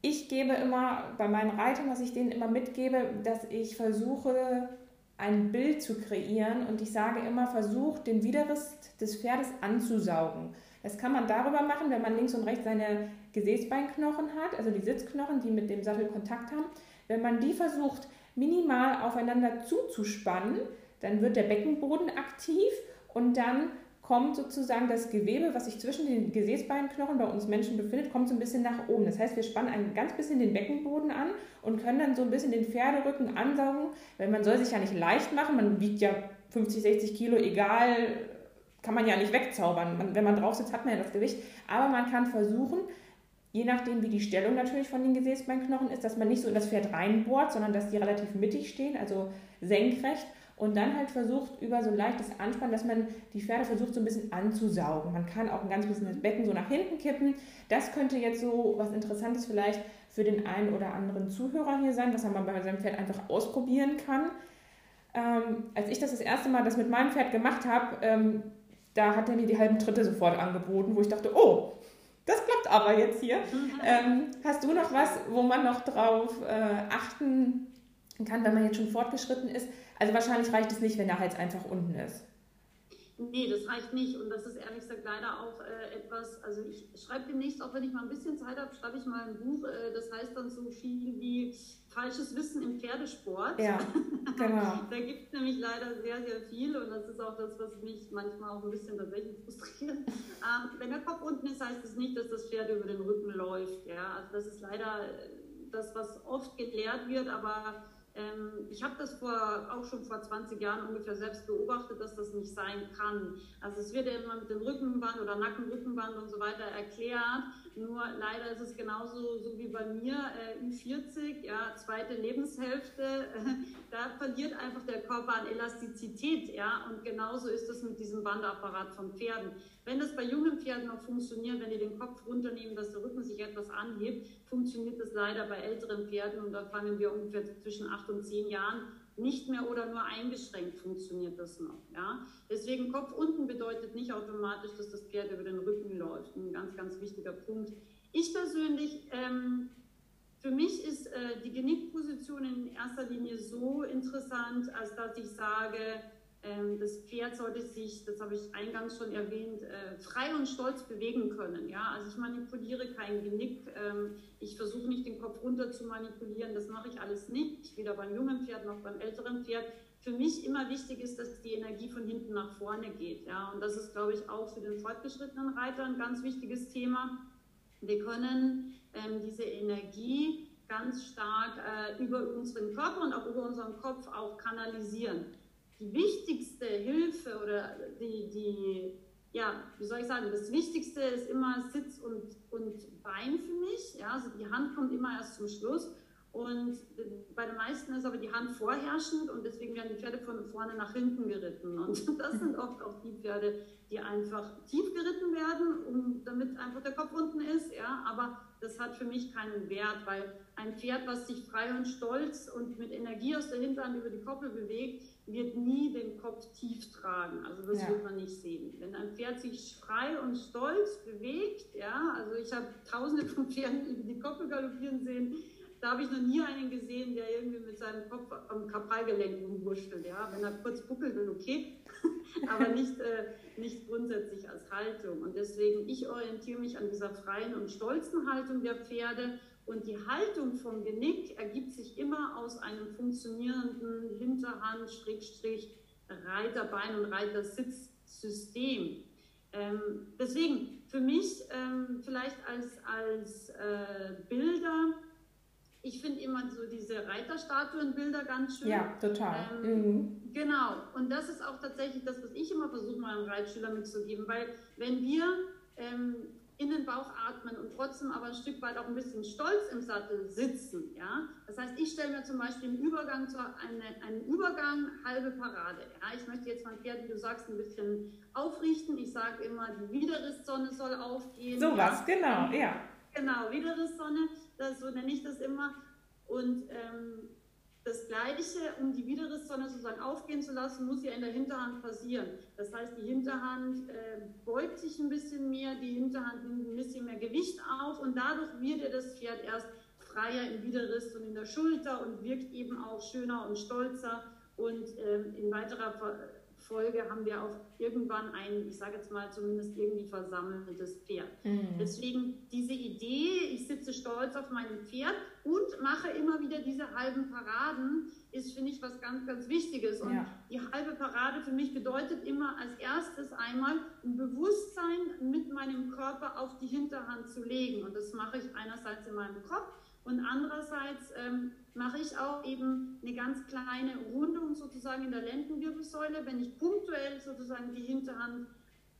A: Ich gebe immer bei meinen Reitern, was ich denen immer mitgebe, dass ich versuche, ein Bild zu kreieren und ich sage immer, versuch den Widerriss des Pferdes anzusaugen. Das kann man darüber machen, wenn man links und rechts seine Gesäßbeinknochen hat, also die Sitzknochen, die mit dem Sattel Kontakt haben. Wenn man die versucht, minimal aufeinander zuzuspannen, dann wird der Beckenboden aktiv und dann kommt sozusagen das Gewebe, was sich zwischen den Gesäßbeinknochen bei uns Menschen befindet, kommt so ein bisschen nach oben. Das heißt, wir spannen ein ganz bisschen den Beckenboden an und können dann so ein bisschen den Pferderücken ansaugen, weil man soll sich ja nicht leicht machen, man wiegt ja 50, 60 Kilo, egal, kann man ja nicht wegzaubern. Man, wenn man drauf sitzt, hat man ja das Gewicht. Aber man kann versuchen, je nachdem, wie die Stellung natürlich von den Gesäßbeinknochen ist, dass man nicht so in das Pferd reinbohrt, sondern dass die relativ mittig stehen, also senkrecht und dann halt versucht, über so ein leichtes Anspannen, dass man die Pferde versucht, so ein bisschen anzusaugen. Man kann auch ein ganz bisschen das Becken so nach hinten kippen. Das könnte jetzt so was Interessantes vielleicht für den einen oder anderen Zuhörer hier sein, was man bei seinem Pferd einfach ausprobieren kann. Ähm, als ich das das erste Mal das mit meinem Pferd gemacht habe, ähm, da hat er mir die halben Tritte sofort angeboten, wo ich dachte, oh, das klappt aber jetzt hier. Mhm. Ähm, hast du noch was, wo man noch drauf äh, achten kann, wenn man jetzt schon fortgeschritten ist? Also wahrscheinlich reicht es nicht, wenn der Hals einfach unten ist.
B: Nee, das reicht nicht. Und das ist ehrlich gesagt leider auch äh, etwas, also ich schreibe demnächst, auch wenn ich mal ein bisschen Zeit habe, schreibe ich mal ein Buch, äh, das heißt dann so viel wie falsches Wissen im Pferdesport. Ja, [LAUGHS] genau. da gibt es nämlich leider sehr, sehr viel und das ist auch das, was mich manchmal auch ein bisschen tatsächlich frustriert. [LAUGHS] Ähm, wenn der Kopf unten ist, heißt es das nicht, dass das Pferd über den Rücken läuft. Ja? Also das ist leider äh, das, was oft gelehrt wird, aber ähm, ich habe das vor, auch schon vor 20 Jahren ungefähr selbst beobachtet, dass das nicht sein kann. Also es wird ja immer mit dem Rückenband oder Nackenrückenband und so weiter erklärt. Nur leider ist es genauso so wie bei mir, äh, Ü40, ja, zweite Lebenshälfte, äh, [LAUGHS] da verliert einfach der Körper an Elastizität, ja, und genauso ist es mit diesem Bandapparat von Pferden. Wenn das bei jungen Pferden noch funktioniert, wenn die den Kopf runternehmen, dass der Rücken sich etwas anhebt, funktioniert das leider bei älteren Pferden und da fangen wir ungefähr zwischen acht und zehn Jahren nicht mehr oder nur eingeschränkt funktioniert das noch. Ja? Deswegen Kopf unten bedeutet nicht automatisch, dass das Pferd über den Rücken läuft. Ein ganz, ganz wichtiger Punkt. Ich persönlich, ähm, für mich ist äh, die Genickposition in erster Linie so interessant, als dass ich sage, das Pferd sollte sich, das habe ich eingangs schon erwähnt, äh, frei und stolz bewegen können. Ja? Also ich manipuliere kein Genick, ähm, ich versuche nicht den Kopf runter zu manipulieren, das mache ich alles nicht, weder beim jungen Pferd noch beim älteren Pferd. Für mich immer wichtig ist, dass die Energie von hinten nach vorne geht. Ja? Und das ist, glaube ich, auch für den fortgeschrittenen Reiter ein ganz wichtiges Thema. Wir können ähm, diese Energie ganz stark äh, über unseren Körper und auch über unseren Kopf auch kanalisieren die wichtigste Hilfe oder die, die, ja, wie soll ich sagen, das Wichtigste ist immer Sitz und, und Bein für mich. Ja, also die Hand kommt immer erst zum Schluss. Und bei den meisten ist aber die Hand vorherrschend und deswegen werden die Pferde von vorne nach hinten geritten. Und [LAUGHS] das sind oft auch die Pferde, die einfach tief geritten werden, um, damit einfach der Kopf unten ist. Ja? Aber das hat für mich keinen Wert, weil ein Pferd, was sich frei und stolz und mit Energie aus der Hinterhand über die Koppel bewegt, wird nie den Kopf tief tragen. Also das ja. wird man nicht sehen. Wenn ein Pferd sich frei und stolz bewegt, ja, also ich habe tausende von Pferden über die Koppel galoppieren sehen, da habe ich noch nie einen gesehen, der irgendwie mit seinem Kopf am Kapralgelenk rumwurschtelt. Ja? Wenn er kurz buckelt, dann okay, [LAUGHS] aber nicht, äh, nicht grundsätzlich als Haltung. Und deswegen, ich orientiere mich an dieser freien und stolzen Haltung der Pferde und die Haltung vom Genick ergibt sich immer aus einem funktionierenden Hinterhand, Schrägstrich, Reiterbein und Reitersitzsystem. Ähm, deswegen für mich ähm, vielleicht als, als äh, Bilder, ich finde immer so diese Reiterstatuenbilder ganz schön.
A: Ja, total.
B: Ähm, mhm. Genau, und das ist auch tatsächlich das, was ich immer versuche, meinen Reitschülern mitzugeben, weil wenn wir ähm, in den Bauch atmen und trotzdem aber ein Stück weit auch ein bisschen stolz im Sattel sitzen. Ja? Das heißt, ich stelle mir zum Beispiel im Übergang zu eine, einen Übergang halbe Parade. Ja? Ich möchte jetzt mein Pferd, wie du sagst, ein bisschen aufrichten. Ich sage immer, die Widerrisssonne soll aufgehen.
A: So was, genau, ja.
B: Genau, Widerrisssonne, das, so nenne ich das immer. Und ähm, das Gleiche, um die Widerrisssonne sozusagen aufgehen zu lassen, muss ja in der Hinterhand passieren. Das heißt, die Hinterhand äh, beugt sich ein bisschen mehr, die Hinterhand nimmt ein bisschen mehr Gewicht auf und dadurch wird ja das Pferd erst freier im Widerriss und in der Schulter und wirkt eben auch schöner und stolzer und ähm, in weiterer Folge haben wir auch irgendwann ein, ich sage jetzt mal zumindest irgendwie versammeltes Pferd. Mhm. Deswegen diese Idee, ich sitze stolz auf meinem Pferd und mache immer wieder diese halben Paraden, ist, finde ich, was ganz, ganz Wichtiges. Und ja. die halbe Parade für mich bedeutet immer als erstes einmal ein Bewusstsein mit meinem Körper auf die Hinterhand zu legen. Und das mache ich einerseits in meinem Kopf und andererseits ähm, mache ich auch eben eine ganz kleine Rundung sozusagen in der Lendenwirbelsäule, wenn ich punktuell sozusagen die Hinterhand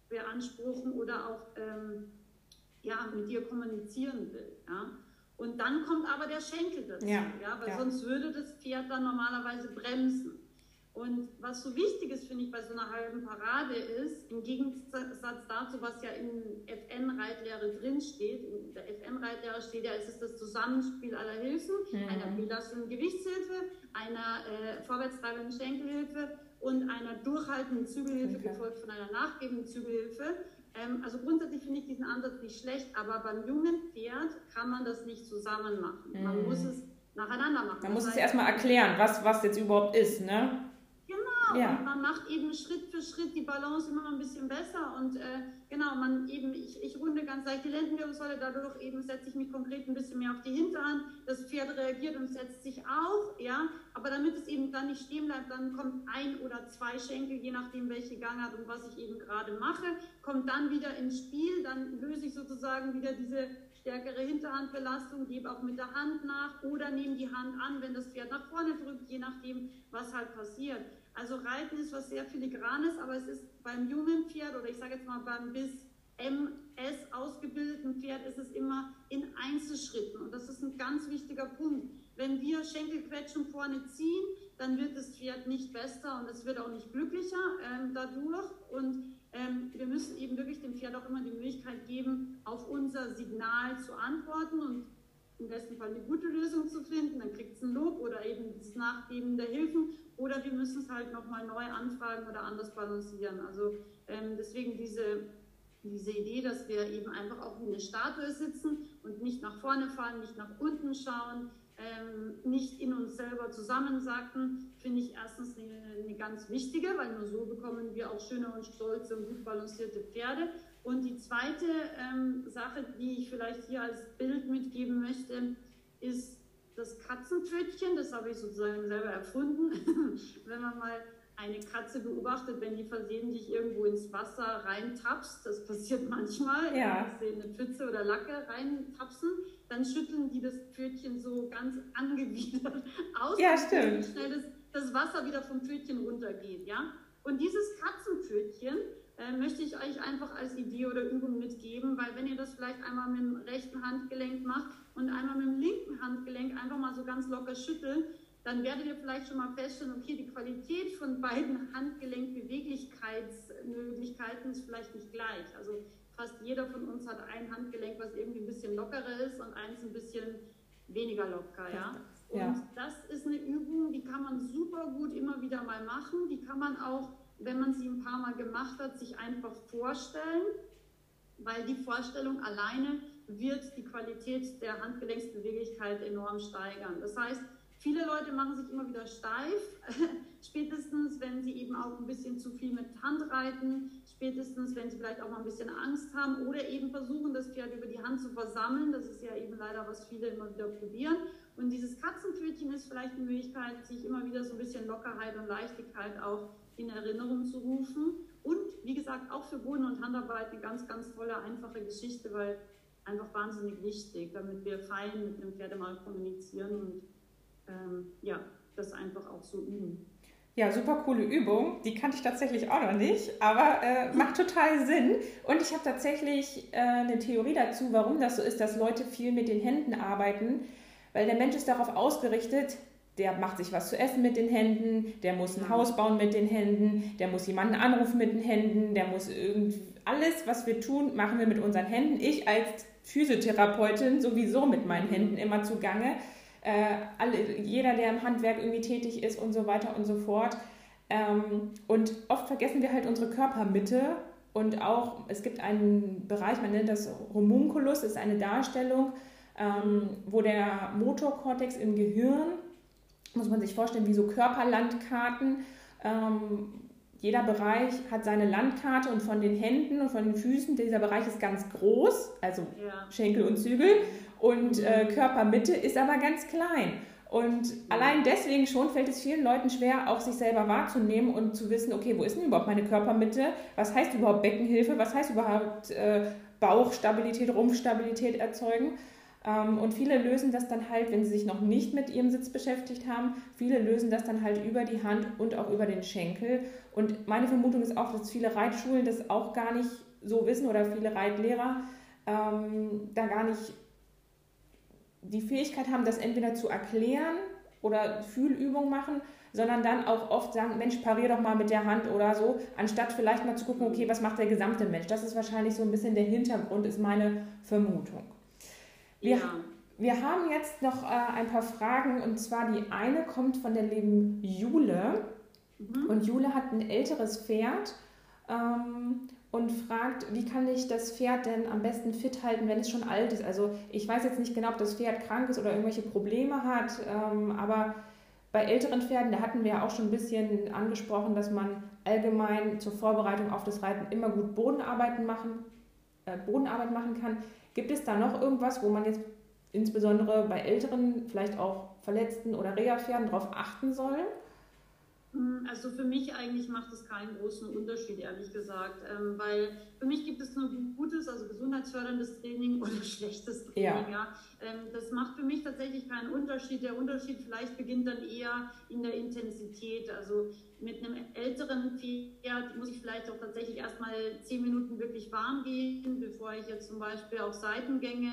B: beanspruchen oder auch ähm, ja, mit dir kommunizieren will. Ja. Und dann kommt aber der Schenkel dazu, ja, ja weil ja. sonst würde das Pferd dann normalerweise bremsen. Und was so wichtig ist, finde ich, bei so einer halben Parade ist, im Gegensatz dazu, was ja in FN-Reitlehre drinsteht, in der FN-Reitlehre steht ja, es ist das Zusammenspiel aller Hilfen, mhm. einer belastenden Gewichtshilfe, einer äh, vorwärtstreibenden Schenkelhilfe und einer durchhaltenden Zügelhilfe, okay. gefolgt von einer nachgebenden Zügelhilfe. Ähm, also grundsätzlich finde ich diesen Ansatz nicht schlecht, aber beim jungen Pferd kann man das nicht zusammen machen. Mhm. Man muss es nacheinander machen.
A: Man muss es erstmal erklären, was, was jetzt überhaupt ist, ne?
B: Ja. und man macht eben Schritt für Schritt die Balance immer ein bisschen besser. Und äh, genau, man eben, ich, ich runde ganz leicht die Lendenwirbelsäule, dadurch eben setze ich mich konkret ein bisschen mehr auf die Hinterhand, das Pferd reagiert und setzt sich auch, ja, aber damit es eben dann nicht stehen bleibt, dann kommt ein oder zwei Schenkel, je nachdem welche Gangart und was ich eben gerade mache, kommt dann wieder ins Spiel, dann löse ich sozusagen wieder diese stärkere Hinterhandbelastung, gebe auch mit der Hand nach oder nehme die Hand an, wenn das Pferd nach vorne drückt, je nachdem, was halt passiert. Also Reiten ist was sehr filigranes, aber es ist beim jungen Pferd oder ich sage jetzt mal beim bis MS ausgebildeten Pferd ist es immer in Einzelschritten und das ist ein ganz wichtiger Punkt. Wenn wir Schenkelquetschen vorne ziehen, dann wird das Pferd nicht besser und es wird auch nicht glücklicher ähm, dadurch und ähm, wir müssen eben wirklich dem Pferd auch immer die Möglichkeit geben, auf unser Signal zu antworten und im besten Fall eine gute Lösung zu finden. Dann kriegt es ein Lob oder eben das Nachgeben der Hilfen oder wir müssen es halt nochmal neu anfragen oder anders balancieren. Also ähm, deswegen diese, diese Idee, dass wir eben einfach auch wie eine Statue sitzen und nicht nach vorne fahren, nicht nach unten schauen, ähm, nicht in uns selber zusammensacken, finde ich erstens eine, eine, ganz wichtige, weil nur so bekommen wir auch schöne und stolze und gut balancierte Pferde. Und die zweite ähm, Sache, die ich vielleicht hier als Bild mitgeben möchte, ist das Katzenpfötchen. Das habe ich sozusagen selber erfunden. [LAUGHS] Wenn man mal eine Katze beobachtet, wenn die versehentlich irgendwo ins Wasser reintapst, das passiert [LAUGHS] manchmal, ja. dass sie eine Pfütze oder Lacke reintapsen, dann schütteln die das Pfötchen so ganz angewidert [LAUGHS] aus,
A: ja, stimmt.
B: schnell das, das Wasser wieder vom Pfötchen runtergeht. Ja? Und dieses Katzenpfötchen äh, möchte ich euch einfach als Idee oder Übung mitgeben, weil wenn ihr das vielleicht einmal mit dem rechten Handgelenk macht und einmal mit dem linken Handgelenk einfach mal so ganz locker schütteln, dann werdet ihr vielleicht schon mal feststellen, okay, die Qualität von beiden Handgelenkbeweglichkeitsmöglichkeiten ist vielleicht nicht gleich. Also fast jeder von uns hat ein Handgelenk, was irgendwie ein bisschen lockerer ist und eins ein bisschen weniger locker, ja. Und ja. das ist eine Übung, die kann man super gut immer wieder mal machen. Die kann man auch, wenn man sie ein paar Mal gemacht hat, sich einfach vorstellen, weil die Vorstellung alleine wird die Qualität der Handgelenksbeweglichkeit enorm steigern. Das heißt, Viele Leute machen sich immer wieder steif, [LAUGHS] spätestens wenn sie eben auch ein bisschen zu viel mit Hand reiten, spätestens wenn sie vielleicht auch mal ein bisschen Angst haben oder eben versuchen, das Pferd über die Hand zu versammeln. Das ist ja eben leider, was viele immer wieder probieren. Und dieses Katzenpfötchen ist vielleicht eine Möglichkeit, sich immer wieder so ein bisschen Lockerheit und Leichtigkeit auch in Erinnerung zu rufen. Und wie gesagt, auch für Boden- und Handarbeit eine ganz, ganz tolle, einfache Geschichte, weil einfach wahnsinnig wichtig, damit wir fein mit dem Pferd mal kommunizieren und ähm, ja, das einfach auch so üben.
A: Ja, super coole Übung. Die kannte ich tatsächlich auch noch nicht, aber äh, macht total Sinn. Und ich habe tatsächlich äh, eine Theorie dazu, warum das so ist, dass Leute viel mit den Händen arbeiten, weil der Mensch ist darauf ausgerichtet, der macht sich was zu essen mit den Händen, der muss ein Haus bauen mit den Händen, der muss jemanden anrufen mit den Händen, der muss irgendwie alles, was wir tun, machen wir mit unseren Händen. Ich als Physiotherapeutin sowieso mit meinen Händen immer zugange äh, alle, jeder, der im Handwerk irgendwie tätig ist und so weiter und so fort. Ähm, und oft vergessen wir halt unsere Körpermitte und auch, es gibt einen Bereich, man nennt das Homunculus, ist eine Darstellung, ähm, wo der Motorkortex im Gehirn, muss man sich vorstellen, wie so Körperlandkarten, ähm, jeder Bereich hat seine Landkarte und von den Händen und von den Füßen, dieser Bereich ist ganz groß, also ja. Schenkel und Zügel und äh, Körpermitte ist aber ganz klein. Und allein deswegen schon fällt es vielen Leuten schwer, auch sich selber wahrzunehmen und zu wissen, okay, wo ist denn überhaupt meine Körpermitte? Was heißt überhaupt Beckenhilfe? Was heißt überhaupt äh, Bauchstabilität, Rumpfstabilität erzeugen? Ähm, und viele lösen das dann halt, wenn sie sich noch nicht mit ihrem Sitz beschäftigt haben, viele lösen das dann halt über die Hand und auch über den Schenkel. Und meine Vermutung ist auch, dass viele Reitschulen das auch gar nicht so wissen oder viele Reitlehrer ähm, da gar nicht die Fähigkeit haben, das entweder zu erklären oder Fühlübungen machen, sondern dann auch oft sagen, Mensch, parier doch mal mit der Hand oder so, anstatt vielleicht mal zu gucken, okay, was macht der gesamte Mensch? Das ist wahrscheinlich so ein bisschen der Hintergrund, ist meine Vermutung. Wir, ja. wir haben jetzt noch äh, ein paar Fragen und zwar die eine kommt von der lieben Jule. Mhm. Und Jule hat ein älteres Pferd ähm, und fragt, wie kann ich das Pferd denn am besten fit halten, wenn es schon alt ist. Also ich weiß jetzt nicht genau, ob das Pferd krank ist oder irgendwelche Probleme hat, ähm, aber bei älteren Pferden, da hatten wir ja auch schon ein bisschen angesprochen, dass man allgemein zur Vorbereitung auf das Reiten immer gut Bodenarbeiten machen, äh, Bodenarbeit machen kann. Gibt es da noch irgendwas, wo man jetzt insbesondere bei älteren, vielleicht auch verletzten oder Reha-Pferden darauf achten soll?
B: Hm, also für mich eigentlich macht es keinen großen Unterschied, ehrlich gesagt, ähm, weil für mich gibt es nur gutes, also gesundheitsförderndes Training [LAUGHS] oder schlechtes Training. Ja. ja. Ähm, das macht für mich tatsächlich keinen Unterschied. Der Unterschied vielleicht beginnt dann eher in der Intensität. Also mit einem älteren Pferd muss ich vielleicht auch tatsächlich erstmal zehn Minuten wirklich warm gehen, bevor ich jetzt zum Beispiel auf Seitengänge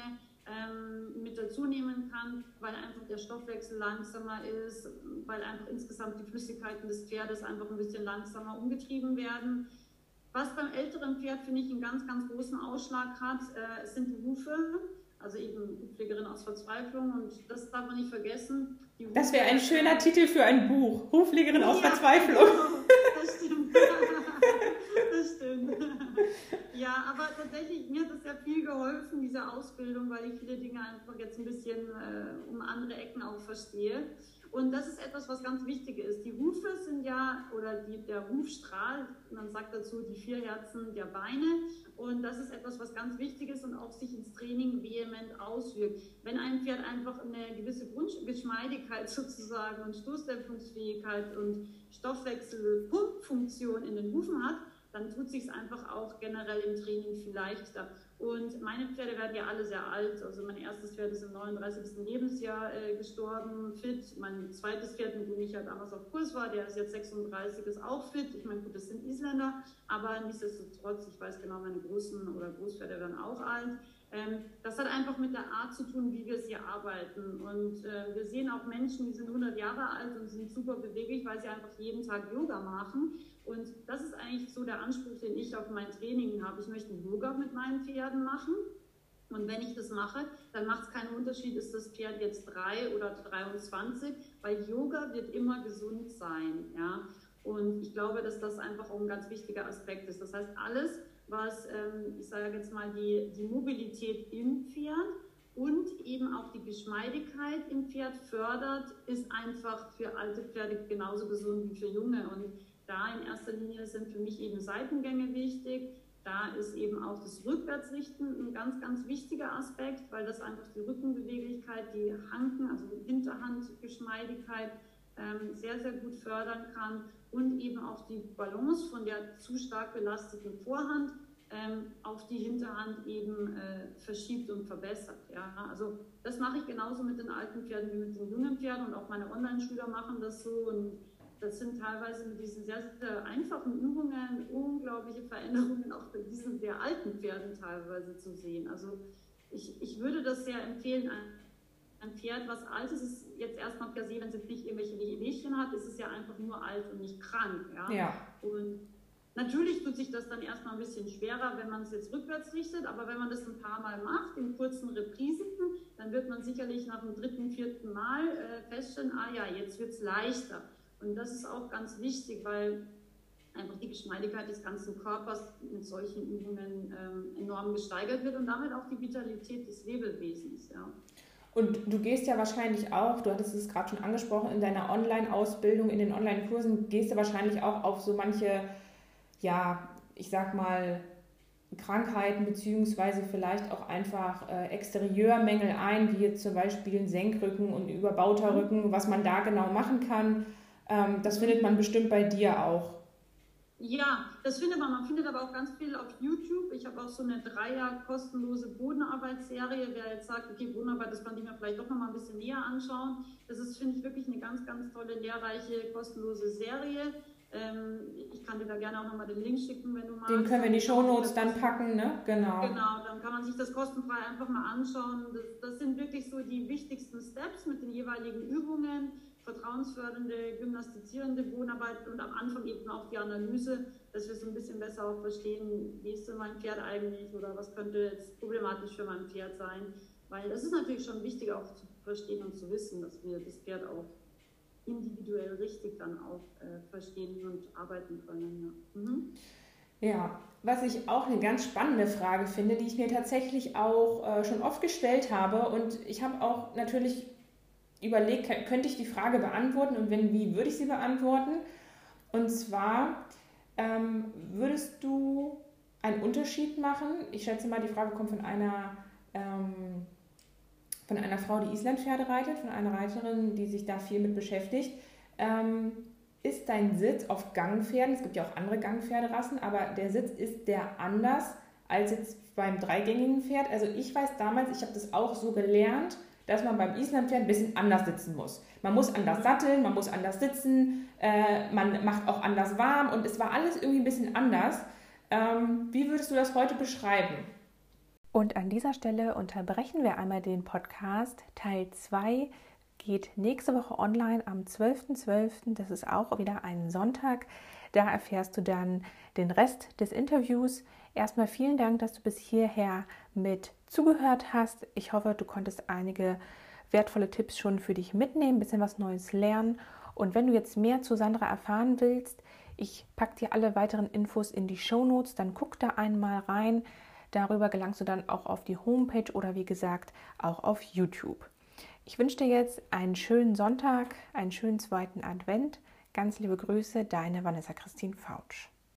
B: ähm, mit dazu nehmen kann, weil einfach der Stoffwechsel langsamer ist, weil einfach insgesamt die Flüssigkeiten des Pferdes einfach ein bisschen langsamer umgetrieben werden. Was beim älteren Pferd, finde ich, einen ganz, ganz großen Ausschlag hat, äh, sind die Hufe. Also eben Hufpflegerin aus Verzweiflung und das darf man nicht vergessen.
A: das wäre ein schöner Titel für ein Buch. Hufpflegerin aus ja, Verzweiflung. [LAUGHS]
B: Das stimmt. [LAUGHS] das stimmt. Ja, aber tatsächlich, mir hat das sehr viel geholfen, diese Ausbildung, weil ich viele Dinge einfach jetzt ein bisschen äh, um andere Ecken auch verstehe. Und das ist etwas, was ganz wichtig ist. Die Hufe sind ja, oder die, der Hufstrahl, man sagt dazu die vier Herzen der Beine. Und das ist etwas, was ganz wichtig ist und auch sich ins Training vehement auswirkt. Wenn ein Pferd einfach eine gewisse Grundgeschmeidigkeit [LAUGHS] sozusagen und Stoßdämpfungsfähigkeit und Stoffwechselpumpfunktion in den Hufen hat, dann tut sich es einfach auch generell im Training viel leichter. Und meine Pferde werden ja alle sehr alt. Also mein erstes Pferd ist im 39. Lebensjahr äh, gestorben, fit. Mein zweites Pferd, mit dem ich ja damals auf Kurs war, der ist jetzt 36, ist auch fit. Ich meine, gut, das sind Isländer, aber nichtsdestotrotz, ich weiß genau, meine Großen oder Großpferde werden auch alt. Ähm, das hat einfach mit der Art zu tun, wie wir es hier arbeiten. Und äh, wir sehen auch Menschen, die sind 100 Jahre alt und sind super beweglich, weil sie einfach jeden Tag Yoga machen. Und das ist eigentlich so der Anspruch, den ich auf mein Training habe. Ich möchte Yoga mit meinen Pferden machen. Und wenn ich das mache, dann macht es keinen Unterschied, ist das Pferd jetzt drei oder 23, weil Yoga wird immer gesund sein. Ja? Und ich glaube, dass das einfach auch ein ganz wichtiger Aspekt ist. Das heißt, alles, was, ähm, ich sage jetzt mal, die, die Mobilität im Pferd und eben auch die Geschmeidigkeit im Pferd fördert, ist einfach für alte Pferde genauso gesund wie für junge. Und da in erster Linie sind für mich eben Seitengänge wichtig. Da ist eben auch das Rückwärtsrichten ein ganz, ganz wichtiger Aspekt, weil das einfach die Rückenbeweglichkeit, die Hanken, also die Hinterhandgeschmeidigkeit ähm, sehr, sehr gut fördern kann und eben auch die Balance von der zu stark belasteten Vorhand ähm, auf die Hinterhand eben äh, verschiebt und verbessert. Ja? Also das mache ich genauso mit den alten Pferden wie mit den jungen Pferden und auch meine Online-Schüler machen das so und das sind teilweise mit diesen sehr, sehr einfachen Übungen unglaubliche Veränderungen auch bei diesen sehr alten Pferden teilweise zu sehen. Also ich, ich würde das sehr empfehlen, ein, Pferd, was alt ist, ist jetzt erstmal per se, wenn es nicht irgendwelche Wehwehchen hat, ist es ja einfach nur alt und nicht krank. Ja?
A: ja.
B: Und Natürlich tut sich das dann erstmal ein bisschen schwerer, wenn man es jetzt rückwärts richtet, aber wenn man das ein paar Mal macht, in kurzen Reprisen, dann wird man sicherlich nach dem dritten, vierten Mal äh, feststellen, ah ja, jetzt wird es leichter. Und das ist auch ganz wichtig, weil einfach die Geschmeidigkeit des ganzen Körpers mit solchen Übungen ähm, enorm gesteigert wird und damit auch die Vitalität des Lebewesens. Ja.
A: Und du gehst ja wahrscheinlich auch, du hattest es gerade schon angesprochen, in deiner Online-Ausbildung, in den Online-Kursen, gehst du wahrscheinlich auch auf so manche, ja, ich sag mal, Krankheiten beziehungsweise vielleicht auch einfach äh, Exterieurmängel ein, wie jetzt zum Beispiel ein Senkrücken und überbauter Rücken, was man da genau machen kann. Ähm, das findet man bestimmt bei dir auch.
B: Ja, das findet man. Man findet aber auch ganz viel auf YouTube. Ich habe auch so eine Dreier kostenlose Bodenarbeitsserie. Wer jetzt sagt, okay, Bodenarbeit, das kann ich mir vielleicht doch noch mal ein bisschen näher anschauen. Das ist, finde ich, wirklich eine ganz, ganz tolle, lehrreiche, kostenlose Serie. Ähm, ich kann dir da gerne auch noch mal den Link schicken, wenn du magst.
A: Den können wir in die Shownotes dann packen, ne?
B: Genau. Genau, dann kann man sich das kostenfrei einfach mal anschauen. Das, das sind wirklich so die wichtigsten Steps mit den jeweiligen Übungen vertrauensfördernde, gymnastizierende Bodenarbeit und am Anfang eben auch die Analyse, dass wir so ein bisschen besser auch verstehen, wie ist denn mein Pferd eigentlich oder was könnte jetzt problematisch für mein Pferd sein. Weil das ist natürlich schon wichtig auch zu verstehen und zu wissen, dass wir das Pferd auch individuell richtig dann auch äh, verstehen und arbeiten können.
A: Ja. Mhm. ja. was ich auch eine ganz spannende Frage finde, die ich mir tatsächlich auch äh, schon oft gestellt habe und ich habe auch natürlich überlegt, könnte ich die Frage beantworten und wenn wie, würde ich sie beantworten. Und zwar, ähm, würdest du einen Unterschied machen? Ich schätze mal, die Frage kommt von einer, ähm, von einer Frau, die Islandpferde reitet, von einer Reiterin, die sich da viel mit beschäftigt. Ähm,
B: ist dein Sitz auf Gangpferden, es gibt ja auch andere Gangpferderassen, aber der Sitz ist der anders als jetzt beim dreigängigen Pferd. Also ich weiß damals, ich habe das auch so gelernt, dass man beim Islandpferd ein bisschen anders sitzen muss. Man muss anders satteln, man muss anders sitzen, äh, man macht auch anders warm und es war alles irgendwie ein bisschen anders. Ähm, wie würdest du das heute beschreiben?
A: Und an dieser Stelle unterbrechen wir einmal den Podcast. Teil 2 geht nächste Woche online am 12.12. .12. Das ist auch wieder ein Sonntag. Da erfährst du dann den Rest des Interviews. Erstmal vielen Dank, dass du bis hierher mit zugehört hast. Ich hoffe, du konntest einige wertvolle Tipps schon für dich mitnehmen, ein bisschen was Neues lernen. Und wenn du jetzt mehr zu Sandra erfahren willst, ich packe dir alle weiteren Infos in die Show Notes, dann guck da einmal rein. Darüber gelangst du dann auch auf die Homepage oder wie gesagt auch auf YouTube. Ich wünsche dir jetzt einen schönen Sonntag, einen schönen zweiten Advent. Ganz liebe Grüße, deine Vanessa Christine Fautsch.